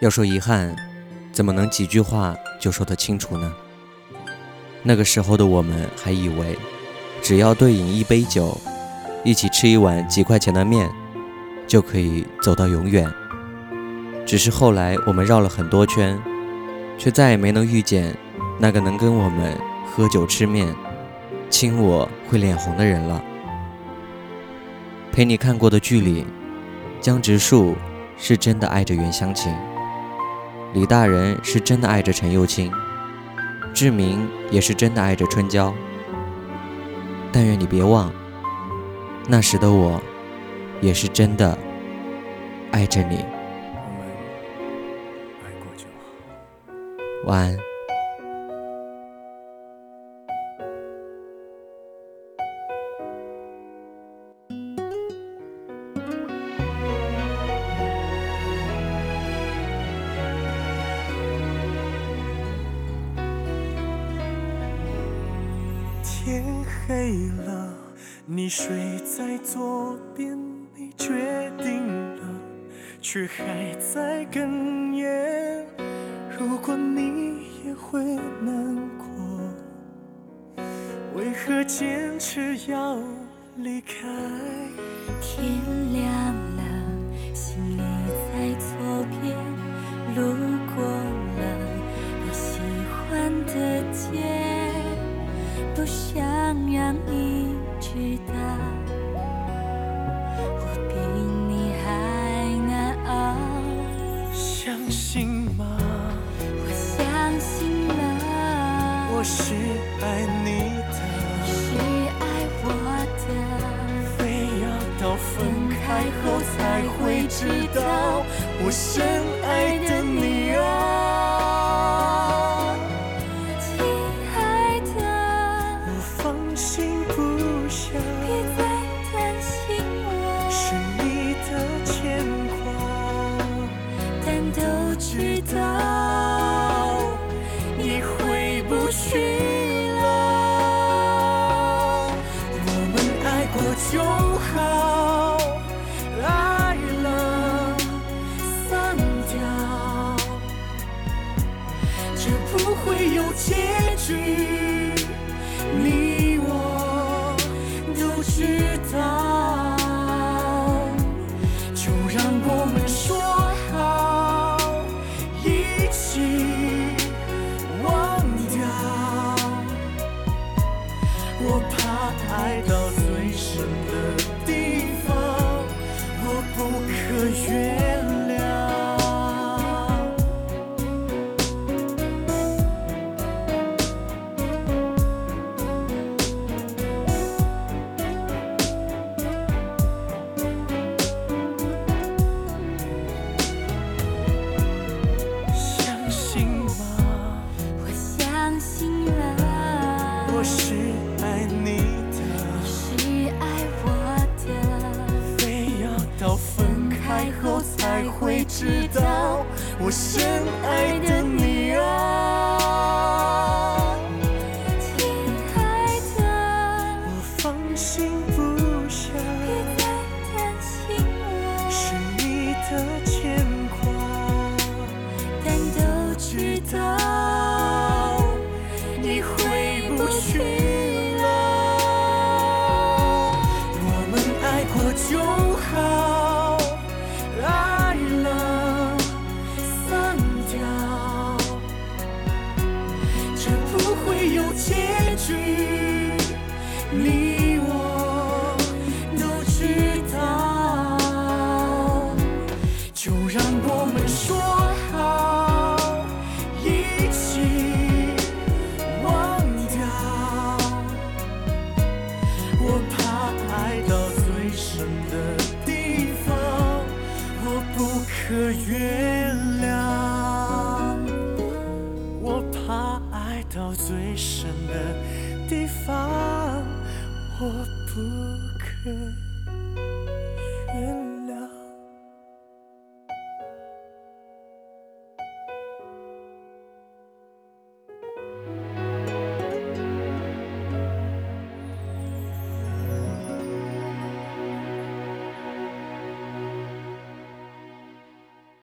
要说遗憾，怎么能几句话就说得清楚呢？那个时候的我们还以为，只要对饮一杯酒，一起吃一碗几块钱的面，就可以走到永远。只是后来我们绕了很多圈，却再也没能遇见那个能跟我们喝酒吃面、亲我会脸红的人了。陪你看过的剧里，江直树是真的爱着袁湘琴。李大人是真的爱着陈幼卿，志明也是真的爱着春娇。但愿你别忘，那时的我，也是真的爱着你。晚安。天黑了，你睡在左边，你决定了，却还在哽咽。如果你也会难过，为何坚持要离开？天亮了，心里在左边，路过了你喜欢的街。不想让你知道，我比你还难熬。相信吗？我相信了。我是爱你的，是爱我的，非要到分开后才会知道，我去了。我们爱过就好，爱了散掉，绝不会有结。知我深爱的月亮。我怕爱到最深的地方。我不可。